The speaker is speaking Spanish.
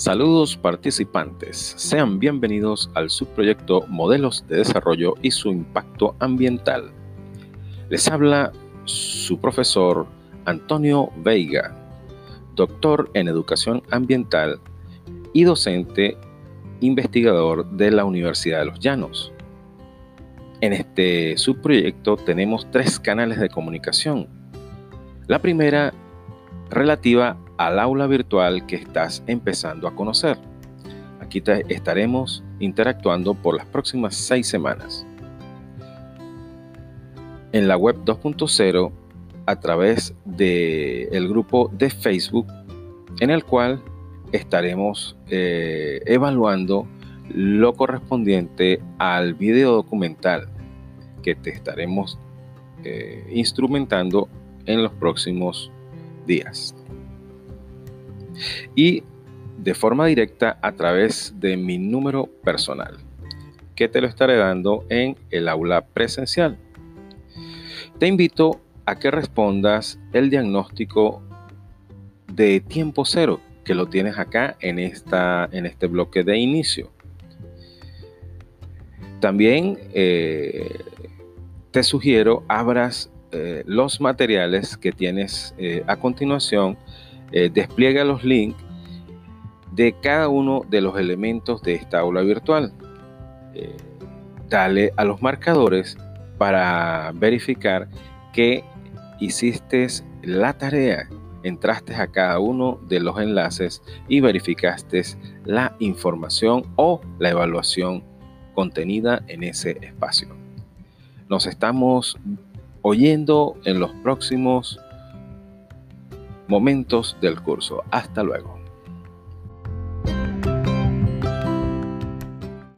Saludos participantes, sean bienvenidos al subproyecto Modelos de Desarrollo y su Impacto Ambiental. Les habla su profesor Antonio Veiga, doctor en Educación Ambiental y docente investigador de la Universidad de los Llanos. En este subproyecto tenemos tres canales de comunicación. La primera relativa al aula virtual que estás empezando a conocer. Aquí estaremos interactuando por las próximas seis semanas. En la web 2.0 a través del grupo de Facebook en el cual estaremos eh, evaluando lo correspondiente al video documental que te estaremos eh, instrumentando en los próximos días y de forma directa a través de mi número personal, que te lo estaré dando en el aula presencial. Te invito a que respondas el diagnóstico de tiempo cero, que lo tienes acá en, esta, en este bloque de inicio. También eh, te sugiero abras eh, los materiales que tienes eh, a continuación eh, despliega los links de cada uno de los elementos de esta aula virtual. Dale a los marcadores para verificar que hiciste la tarea, entraste a cada uno de los enlaces y verificaste la información o la evaluación contenida en ese espacio. Nos estamos oyendo en los próximos momentos del curso. Hasta luego.